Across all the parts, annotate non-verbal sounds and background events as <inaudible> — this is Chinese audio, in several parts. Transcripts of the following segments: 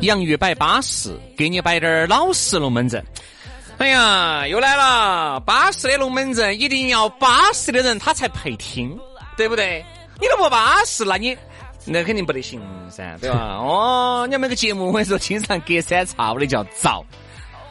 洋芋摆巴适，给你摆点儿老实龙门阵。哎呀，又来了！巴适的龙门阵一定要巴适的人他才配听，对不对？你都不巴适，那你那肯定不得行噻，对吧？<laughs> 哦，你那个节目我跟你说，经常隔三差五的叫遭。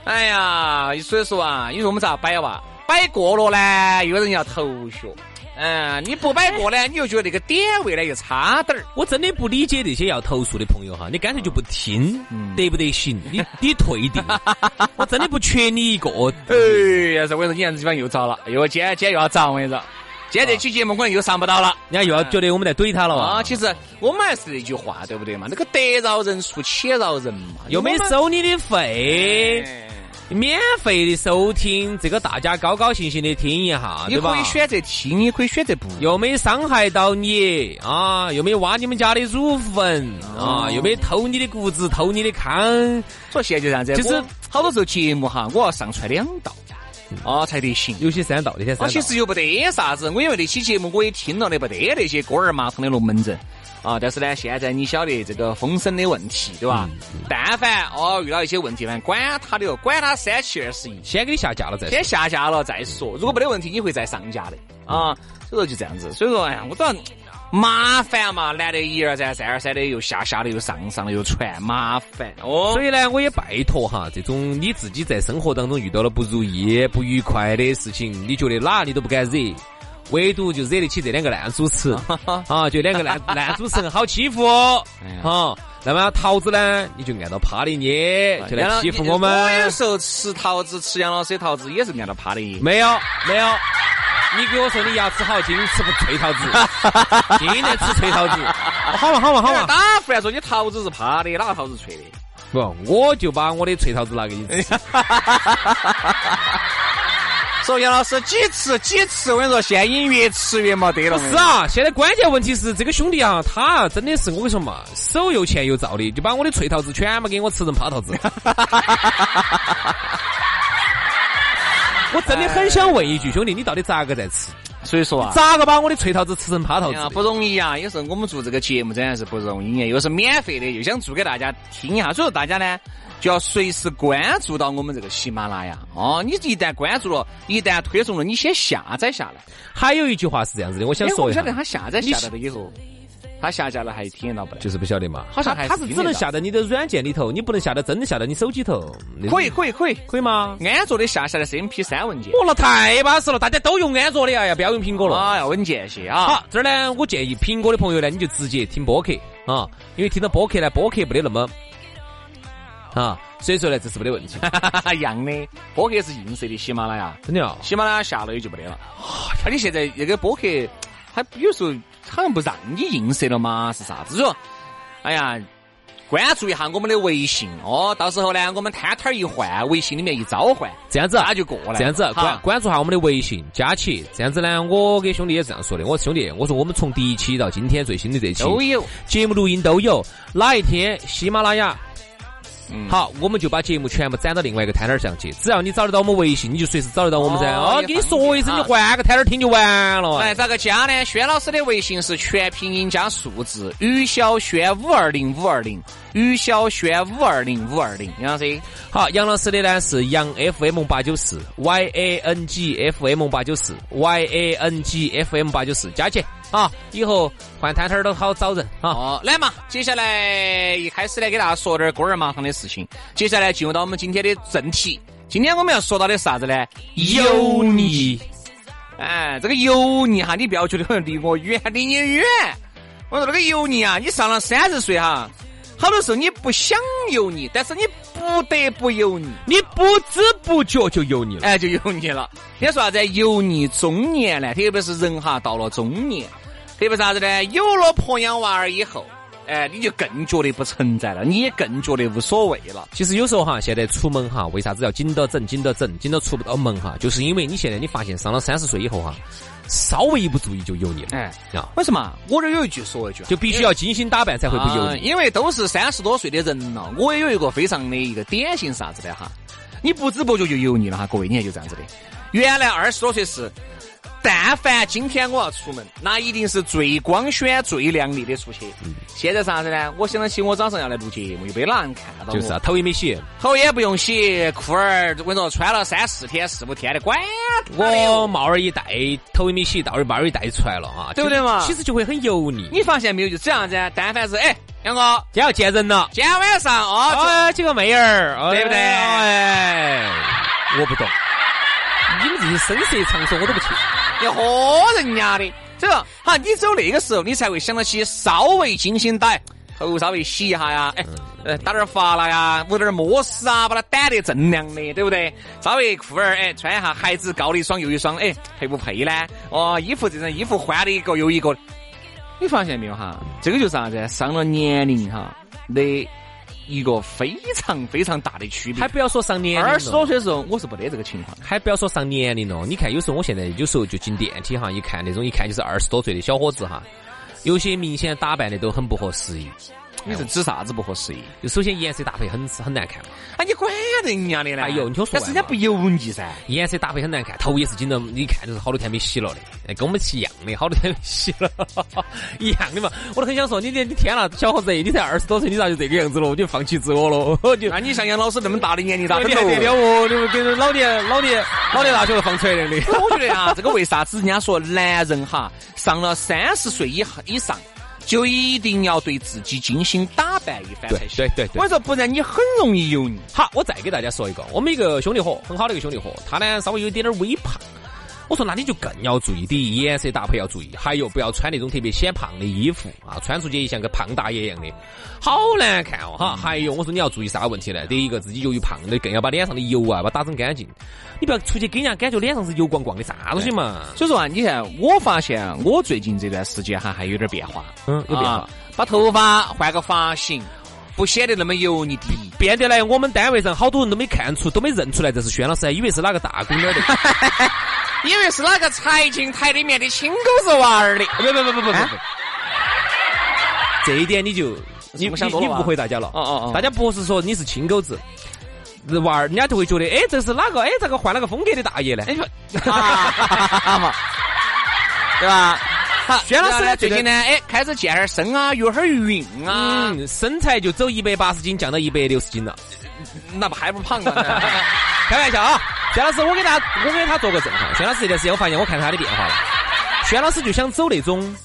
哎呀，所以说啊，你说我们咋摆哇？摆过了呢，有人要头学。嗯，你不摆过呢，你又觉得那个点位呢又差点儿。我真的不理解那些要投诉的朋友哈，你干脆就不听，得不得行？你你退订，<laughs> 我真的不缺你一个。哎呀，这我跟你说，你看这地方又遭了，又今天今天又要遭，我跟你说，今天这期节目可能又上不到了，人家又要觉得我们在怼他了啊。其实我们还是那句话，对不对嘛？那个得饶人处且饶人嘛，又没收你的费。免费的收听，这个大家高高兴兴的听一下，你可以选择听，也可以选择不，又没伤害到你啊，又没挖你们家的乳坟啊，又没偷你的谷子，偷你的糠。说现在就这样子，就是好多时候节目哈，我要上传两道啊才得行，有些三道，那天三道。其实又不得啥子，我因为那期节目我也听了的，不得那些锅儿麻汤的龙门阵。啊，但是呢，现在你晓得这个风声的问题，对吧？但凡哦遇到一些问题，反正管他的，管他三七二十一，先给你下架了再先下架了再说。如果没得问题，你会再上架的啊。所以说就这样子。所以说，哎呀，我都要麻烦嘛，难得一而再再而三的又下下的又上上的又传，麻烦哦。所以呢，我也拜托哈，这种你自己在生活当中遇到了不如意、不愉快的事情，你觉得哪里都不敢惹。唯独就惹得起这两个烂主持 <laughs> 啊，就两个烂烂主持人好欺负啊。那么桃子呢，你就按照趴的捏，就来欺负我们。我有时候吃桃子，吃杨老师的桃子也是按照趴的。没有没有，你给我说你牙齿好，今吃不脆桃子，<laughs> 今天吃脆桃子。好嘛好嘛好嘛，打胡来说你桃子是趴的，哪个桃子脆的？不，我就把我的脆桃子拿给你吃。<laughs> 说杨老师几次几次，我跟你说，现在已经越吃越没得了。是啊，现在关键问题是这个兄弟啊，他真的是我跟你说嘛，手又欠又造的，就把我的脆桃子全部给我吃成趴桃子。我真的很想问一句，兄弟，你到底咋个在吃？所以说啊，咋个把我的脆桃子吃成趴桃子？不容易啊！有时候我们做这个节目真的是不容易，又是免费的，又想做给大家听一下，所以说大家呢。就要随时关注到我们这个喜马拉雅哦，你一旦关注了，一旦推送了，你先下载下来。还有一句话是这样子的，我想说一下。晓得他下载下来了以后，他下架了还体验到不？就是不晓得嘛。好像他是只能下在你的软件里头，你不能下到真的下到你手机头。可以可以可以可以吗？安卓的下下来是 MP 三文件。哦，那太巴适了，大家都用安卓的，哎呀，不要用苹果了。啊，要稳健些啊。好，这儿呢，我建议苹果的朋友呢，你就直接听播客啊，因为听到播客呢，播客不得那么啊。所以说呢，这是没得问题，一 <laughs> 样的。播客是映射的，喜马拉雅真的啊，喜马拉雅下了也就没得了。那你现在那个播客，它有时候好像不让你映射了吗？是啥子？说，哎呀，关注一下我们的微信哦，到时候呢，我们摊摊一换，微信里面一召唤，这样子他就过来。这样子关关注下我们的微信，加起。这样子呢，我给兄弟也这样说的，我说兄弟，我说我们从第一期到今天最新的这期都有节目录音都有，哪一天喜马拉雅。好，我们就把节目全部攒到另外一个摊摊上去。只要你找得到我们微信，你就随时找得到我们噻。哦，给你说一声，你换个摊摊听就完了。来，咋个加呢？轩老师的微信是全拼音加数字，于小轩五二零五二零，于小轩五二零五二零。杨老师，好，杨老师的呢是杨 FM 八九四，Y A N G F M 八九四，Y A N G F M 八九四，加起。啊，以后换摊摊儿都好找人啊。来嘛，接下来一开始呢，给大家说点锅儿麻汤的事情。接下来进入到我们今天的正题。今天我们要说到的啥子呢？油腻。哎，这个油腻哈，你不要觉得好像离我远，离你远。我说那个油腻啊，你上了三十岁哈，好多时候你不想油腻，但是你不得不油腻，你不知不觉就油腻了，哎，就油腻了。人家说啥子？油腻中年呢，特别是人哈到了中年，特别啥子呢？有了婆娘娃儿以后。哎，你就更觉得不存在了，你也更觉得无所谓了。其实有时候哈，现在出门哈，为啥子要紧到整、紧到整、紧到出不到门哈？就是因为你现在你发现上了三十岁以后哈，稍微一不注意就油腻了。哎，啊，为什么？我这有一句说一句，就必须要精心打扮才会不油腻。因为都是三十多岁的人了，我也有一个非常的一个典型啥子的哈，你不知不觉就油腻了哈。各位，你看就这样子的，原来二十多岁是。但凡今天我要出门，那一定是最光鲜、最靓丽的出去。现在啥子呢？我想得起我早上要来录节目，又被哪人看到？就是啊，头也没洗，头也不用洗，裤儿我跟你说穿了三四天、四五天的，管我帽儿一戴，头也没洗，到儿帽儿一戴出来了啊，对不对嘛？其实就会很油腻。你发现没有？就这样子，但凡是哎，杨哥，今天要见人了，今天晚上哦，几个妹儿，对不对？哎，我不懂，你们这些声色场所我都不去。要喝人家的，这个哈，你只有那个时候，你才会想到起稍微精心打头，稍微洗一下呀，哎，呃，打点发蜡呀，抹点摩丝啊，把它掸得锃亮的，对不对？稍微裤儿哎穿一下，鞋子高的一双又一双，哎，配不配呢？哦，衣服这身衣服换了一个又一个，你发现没有哈？这个就是啥子？上了年龄哈，那。一个非常非常大的区别，还不要说上年龄二十多岁的时候，我是不得这个情况。还不要说上年龄了，你看，有时候我现在有时候就进电梯哈，一看那种一看就是二十多岁的小伙子哈，有些明显打扮的都很不合时宜。你是指啥子不合时宜？就首先颜色搭配很很难看。啊，你管人家的呢？哎呦，你听我说，但是人家不油腻噻。颜色搭配很难看，头也是紧到，你看就是好多天没洗了的，跟我们是一样的，好多天没洗了，一样的嘛。我都很想说，你你你天了，小伙子，你才二十多岁，你咋就这个样子了？我就放弃自我了。就那你像杨老师那么大的年龄，咋你还得了哦？你们跟老年老年老年大学放出来的。我觉得啊，这个为啥子人家说男人哈上了三十岁以以上？就一定要对自己精心打扮一番才行。对对对，我说不然你很容易油腻。好，我再给大家说一个，我们一个兄弟伙，很好的一个兄弟伙，他呢稍微有一点点微胖。我说那你就更要注意，第一颜色搭配要注意，还有不要穿那种特别显胖的衣服啊，穿出去像个胖大爷一样的，好难看哦哈。还有我说你要注意啥问题呢？第一个自己由于胖的，更要把脸上的油啊把打整干净。你不要出去给人家感觉脸上是油光光的啥东西嘛。所以说啊，你看我发现我最近这段时间哈还有点变化，嗯，有变化，把头发换个发型，不显得那么油腻的，变得来我们单位上好多人都没看出，都没认出来这是轩老师，以为是哪个大姑娘的。<laughs> 以为是哪个财经台里面的亲狗子娃儿的？不不不不不不不，这一点你就你你你误会大家了。哦哦哦，大家不是说你是亲狗子，娃儿人家就会觉得，哎，这是哪个？哎，这个换了个风格的大爷呢？哎，嘛，对吧？好，薛老师呢？最近呢？哎，开始健点身啊，有点运啊，身材就走一百八十斤降到一百六十斤了，那不还不胖啊？开玩笑啊！薛老师，我给他，我给他做个证哈。薛老师这段时间，我发现我看他的变化了。薛老师就想走那种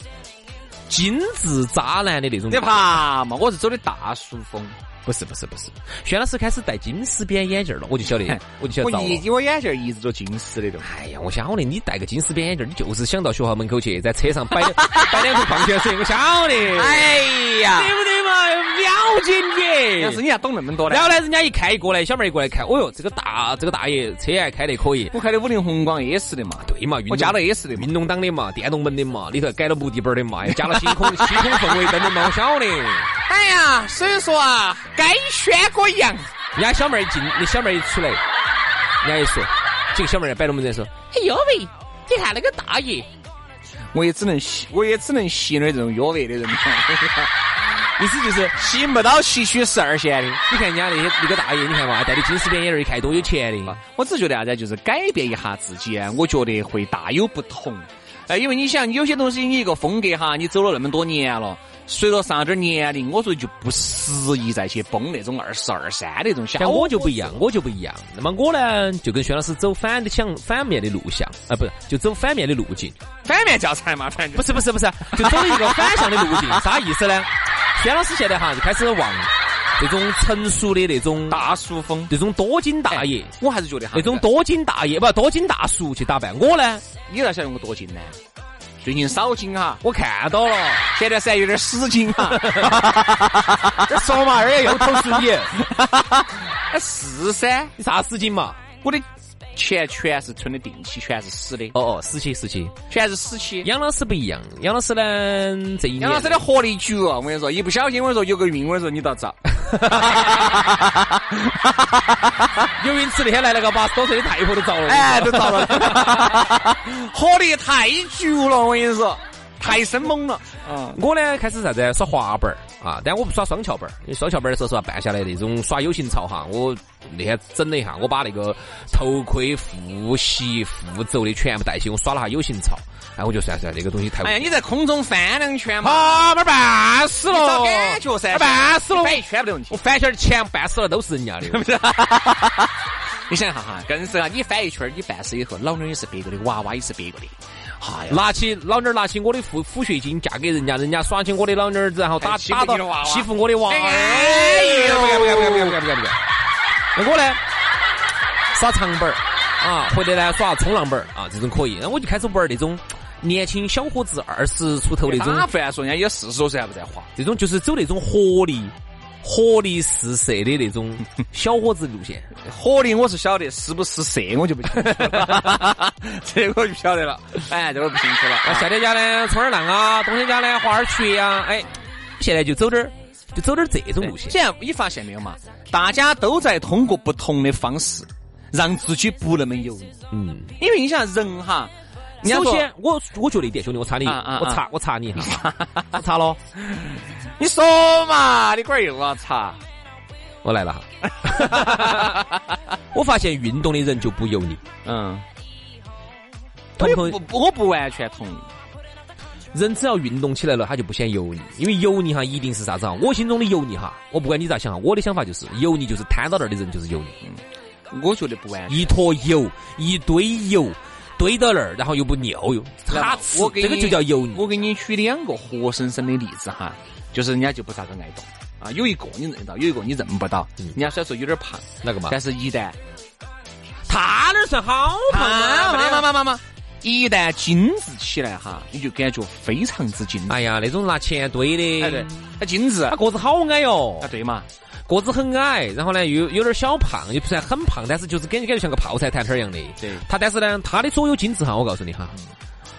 精致渣男的那种。你怕嘛？我是走的大叔风。不是不是不是，薛老师开始戴金丝边眼镜了，我就晓得，<laughs> 我就晓得。我一我眼镜一直都金丝的都。哎呀，我晓得你戴个金丝边眼镜，你就是想到学校门口去，在车上摆 <laughs> 摆两瓶矿泉水，我晓得。哎呀，对不对嘛？了解你。但是你还懂那么多呢？然后呢，人家一看一过来，小妹一过来看，哦哟，这个大这个大爷车还开得可以。我开的五菱宏光 S 的嘛。对嘛，我加了 S 的，运动档的嘛，电动门的嘛，里头改了木地板的嘛，又加了星空 <laughs> 星空氛围灯的嘛，我晓得。哎呀，所以说啊，该选个样。人家小妹儿进，那小妹儿一出来，人家一说，这个小妹儿摆龙门阵说：“哎呦喂，你看那个大爷。”我也只能吸，我也只能吸那这种约味的人。意思就是吸不到吸取十二线的。你看人家那些那个大爷，你看嘛，戴的金丝边眼儿，一看多有钱的。我只觉得啥子，就是改变一下自己，我觉得会大有不同。哎，因为你想，有些东西你一个风格哈，你走了那么多年了，随着上点年龄，我说就不适宜再去崩那种二十二三那种小。像我就不一样，我就不一样。那么我呢，就跟薛老师走反的想反面的路向，啊，不是，就走反面的路径。反面教材嘛，反正不是不是不是，就走一个反向的路径。<laughs> 啥意思呢？薛老师现在哈就开始往这种成熟的那种大叔风，这种多金大爷，我还是觉得哈那种多金大爷不多金大叔去打扮。我呢，你咋晓得我多金呢？最近少金哈，我看到了，前段时间有点死金哈。<laughs> 这说嘛，二爷又投诉你，是 <laughs> 噻，你啥死金嘛？我的钱全是存的定期，全是死的。哦哦，死期死期，全是死期。杨老师不一样，杨老师呢这一年，杨老师的活力足啊！我跟你说，一不小心我跟你说有个运，我跟你说你倒遭。<laughs> 有运吃那天来了个八十多岁的太婆都遭了，哎，都遭了，<laughs> 活力太足了，我跟你说，太生猛了。嗯，我呢开始啥子耍滑板儿啊，但我不耍双翘板儿，因为双翘板儿的时候是吧，办下来那种耍有型操哈，我那天整了一下，我把那个头盔、护膝、护肘的全部带起，我耍了下 U 型槽，哎，我就算算这个东西太……哎呀，你在空中翻两圈嘛，啊，那半死了，找感觉噻，半死了，翻一圈没问题，我翻圈钱半死了都是人家的。<laughs> 你想一下哈，更是啊，你翻一圈，你半死以后，老娘也是别个的，娃娃也是别个的。拿起老娘拿起我的抚抚恤金嫁给人家，人家耍起我的老娘儿子，然后打打到欺负我的娃娃。哎呦，不要不要不要不要不要不干不干！那我呢？耍长板儿啊，或者呢耍冲浪板儿啊，这种可以。那我就开始玩那种年轻小伙子二十出头那种。打饭说人家也四十多岁还不在滑，这种就是走那种活力。活力四射的那种 <laughs> 小伙子路线，活力我是晓得，是不是色我就不清楚了，这个我就晓得了。哎，这个不清楚了。夏天家呢冲点浪啊，冬天家呢滑点雪啊，哎，现在就走点儿，就走点儿这种路线。现在你发现没有嘛？大家都在通过不同的方式让自己不那么油腻。嗯，因为你想人哈。首先，我我觉得一点，兄弟，我插你，我插我插你一下，<laughs> 我插了。你说嘛，你龟儿又要插，我来了哈。<laughs> 我发现运动的人就不油腻。嗯。同不，我不完全同意。人只要运动起来了，他就不显油腻，因为油腻哈一定是啥子啊？我心中的油腻哈，我不管你咋想哈，我的想法就是油腻就是瘫到那儿的人就是油腻。嗯。我觉得不完。一坨油，一堆油。堆到那儿，然后又不尿又擦吃，这个就叫油腻。我给你举两个活生生的例子哈，就是人家就不咋个爱动啊。有一个你认到，有一个你认不到。人家虽然说有点胖，那个嘛？但是一旦他那算好胖嘛嘛嘛嘛嘛，一旦精致起来哈，你就感觉非常之精。哎呀，那种拿钱堆的，哎对，他精致，他个子好矮哟。啊对嘛。个子很矮，然后呢又有点小胖，又不算很胖，但是就是感觉感觉像个泡菜坛坛一样的。对，他但是呢，他的所有精致哈，我告诉你哈，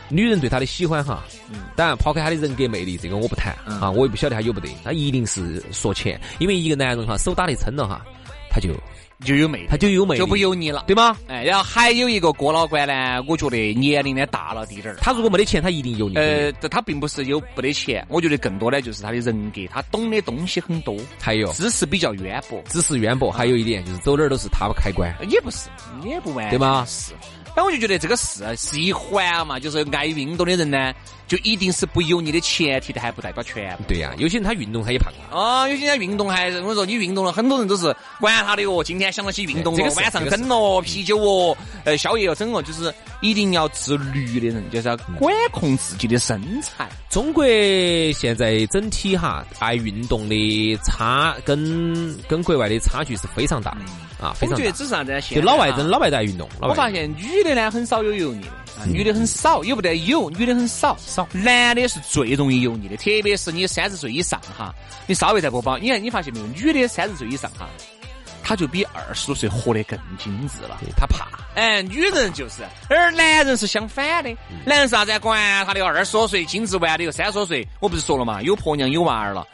女人对他的喜欢哈，当然抛开他的人格魅力，这个我不谈啊，我也不晓得他有不得，他一定是说钱，因为一个男人哈，手打得撑了哈，他就。就有魅力，他就有魅力，就不油腻了，对吗？哎，然后还有一个郭老倌呢，我觉得年龄呢大了滴点儿。他如果没得钱，他一定油腻。呃，他并不是有不得钱，我觉得更多的就是他的人格，他懂的东西很多，还有知识比较渊博，知识渊博。还有一点就是走哪儿都是他开关，也不是，也不完，对吗？是。那我就觉得这个是是一环嘛，就是爱运动的人呢，就一定是不油腻的前提的，还不代表全部。对呀，有些人他运动他也胖啊。啊有些人运动还我跟你说，你运动了，很多人都是管他的哟。今天想到起运动哦，晚上整哦啤酒哦，呃，宵夜要整哦，就是一定要自律的人，就是要管控自己的身材。中国现在整体哈爱运动的差跟跟国外的差距是非常大的啊，非常大。我觉得只是啥子？就老外真老外在运动。我发现女。的呢很少有油腻的，女的很少，有不得有，女的很少少。男的是最容易油腻的，特别是你三十岁以上哈，你稍微再不保，你看你发现没有，女的三十岁以上哈。她就比二十多岁活得更精致了，她怕。哎，女人就是，而男人是相反的。男人啥子？管他的二十多岁精致完了以后，三十多岁，我不是说了嘛，有婆娘有娃儿了，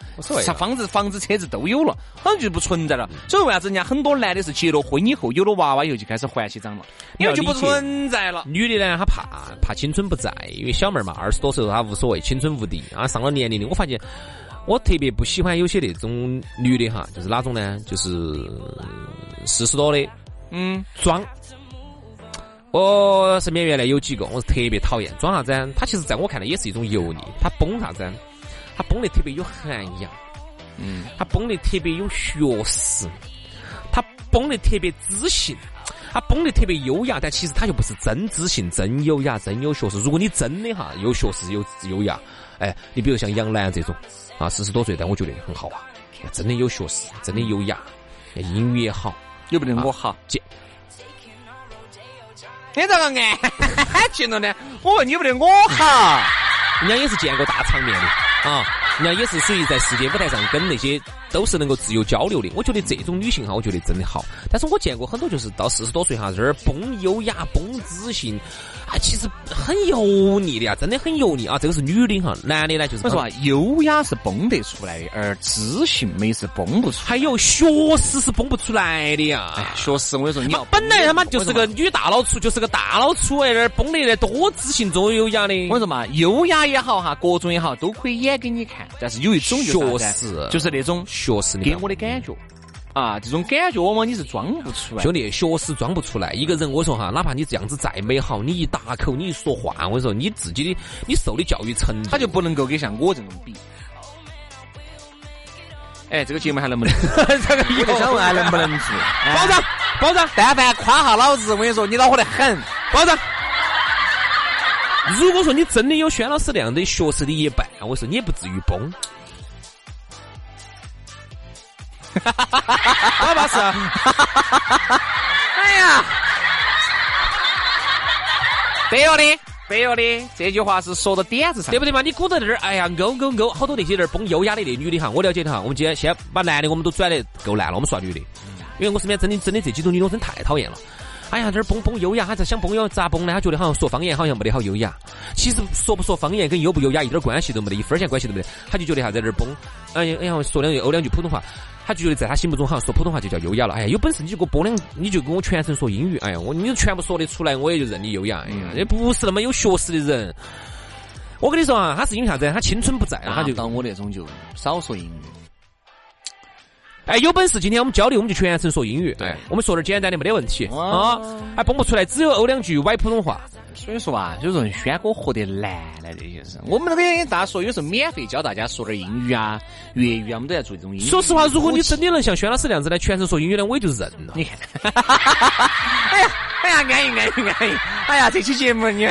啥房子、房子、车子都有了，好像就不存在了。所以为啥子人家很多男的是结了婚以后，有了娃娃以后就开始还起账了？因为就不存在了。女的呢，她怕怕青春不在，因为小妹儿嘛，二十多岁她无所谓，青春无敌啊。上了年龄的，我发现。我特别不喜欢有些那种女的哈，就是哪种呢？就是四十多的，嗯，装。我身边原来有几个，我是特别讨厌装啥子？他其实在我看来也是一种油腻，他崩啥子？他崩的特别有涵养，嗯，他崩的特别有学识，他崩的特别知性，他崩的特别优雅，但其实他又不是真知性、真优雅、真有学识。如果你真的哈有学识、有优雅，哎，你比如像杨澜这种啊，四十多岁，但我觉得很好啊，真的有学识，真的优雅，英语也好，有不得我好？你咋个安静了呢？我问你不得我好？人家也是见过大场面的啊，人家也是属于在世界舞台上跟那些都是能够自由交流的。我觉得这种女性哈，我觉得真的好。但是我见过很多就是到四十多岁哈，这儿崩优雅、崩知性。啊，其实很油腻的呀，真的很油腻啊！这个是女的哈，男的呢就是我说啊，优雅是崩得出来的，而知性美是崩不出，还有学识是崩不出来的呀。哎，学识我跟你说，你要本来他妈就是个女大老粗，就是个大老粗哎，那儿崩的那多知性多优雅的。我跟你说嘛，优雅也好哈，各种也好，都可以演给你看。但是有一种学识，就是那种学识给我的感觉。啊，这种感觉往往你是装不出来，兄弟，学识装不出来。一个人，我说哈，哪怕你这样子再美好，你一打口，你一说话，我跟你说，你自己的，你受的教育程度，他就不能够跟像我这种比。哎，这个节目还能不能？<laughs> 这个我就想问还能不能做？包长，包长，但凡夸下老子，我跟你说，你恼火得很。包长，如果说你真的有轩老师那样的学识的一半，我说你也不至于崩。哈哈哈哈巴适。哎呀，对了的，对了的，这句话是说到点子上，对不对嘛？你鼓捣这儿，哎呀，勾勾勾，好多那些人崩优雅的那女的哈，我了解的哈。我们今天先把男的我们都转得够烂了，我们说女的，因为我身边真的真的这几种女的真太讨厌了。哎呀，这儿崩崩优雅，他在想崩优咋崩呢？他觉得好像说方言好像没得好优雅。其实说不说方言跟优不优雅一点关系都没得，一分钱关系都没得。他就觉得哈在这儿崩，哎呀哎呀，说两句欧两句普通话。他就觉得在他心目中好像说普通话就叫优雅了。哎呀，有本事你就给我播两，你就跟我全程说英语。哎呀，我你全部说得出来，我也就认你优雅。哎呀，也不是那么有学识的人。我跟你说啊，他是因为啥子？他青春不在了，他就当我那种就少说英语。哎，有本事今天我们交流，我们就全程说英语。对，我们说点简单的没得问题啊。还蹦不出来，只有欧两句歪普通话。所以说啊，有时候轩哥活得难了，这些是。我们那边大家说，有时候免费教大家说点英语啊、粤语啊，我们都在做这种英语。说实话，如果你真的能像轩老师那样子呢，全程说英语呢，我也就认了。你看，<laughs> 哎呀，哎呀，安逸安逸安逸。哎呀，这期节目你，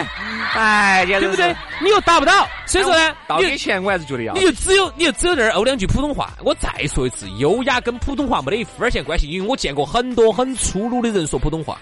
哎，对不对？你又达不到，所以说呢，到给钱我还是觉得要。你就只有，你就只有在这儿欧两句普通话。我再说一次，优雅跟普通话没得一分钱关系，因为我见过很多很粗鲁的人说普通话，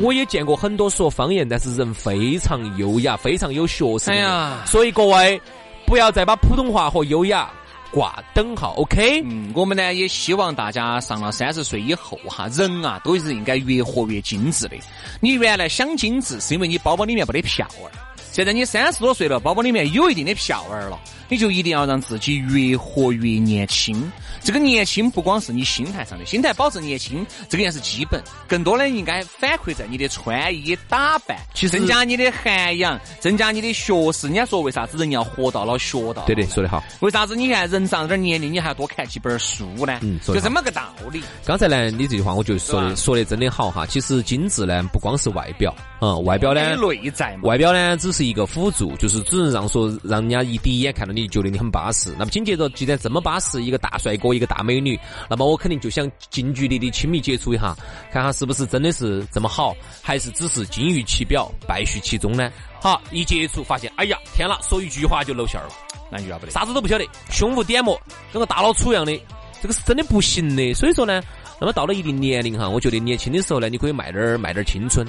我也见过很多说方言，但是人非常优雅、非常有学识。哎呀，所以各位不要再把普通话和优雅挂等号。OK，嗯，我们呢也希望大家上了三十岁以后哈，人啊都是应该越活越精致的。你原来想精致，是因为你包包里面没得票儿。现在你三十多岁了，包包里面有一定的票儿了，你就一定要让自己越活越年轻。这个年轻不光是你心态上的，心态保持年轻，这个也是基本。更多的应该反馈在你的穿衣打扮，去增加你的涵养，增加你的学识。人家说为啥子人要活到老学到？对对，说得好。为啥子你看人长点年龄，你还要多看几本书呢？嗯，就这么个道理。刚才呢，你这句话我就说的说的真的好哈。其实精致呢，不光是外表，嗯，外表呢，内在，外表呢只是。一个辅助，就是只能让说让人家一第一眼看到你，觉得你很巴适。那么紧接着，既然这么巴适，一个大帅哥，一个大美女，那么我肯定就想近距离的亲密接触一下，看看是不是真的是这么好，还是只是金玉其表，败絮其中呢？好，一接触发现，哎呀，天哪，说一句话就露馅了，那就要不得，啥子都不晓得，胸无点墨，跟个大老粗一样的，这个是真的不行的。所以说呢，那么到了一定年龄哈，我觉得年轻的时候呢，你可以卖点儿卖点儿青春，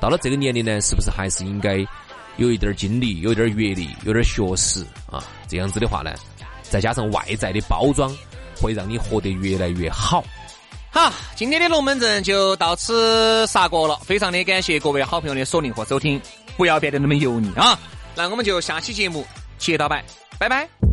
到了这个年龄呢，是不是还是应该？有一点经历，有一点阅历，有点学识啊，这样子的话呢，再加上外在的包装，会让你活得越来越好。好，今天的龙门阵就到此杀过了，非常的感谢各位好朋友的锁定和收听，不要变得那么油腻啊！那我们就下期节目接着拜，拜拜。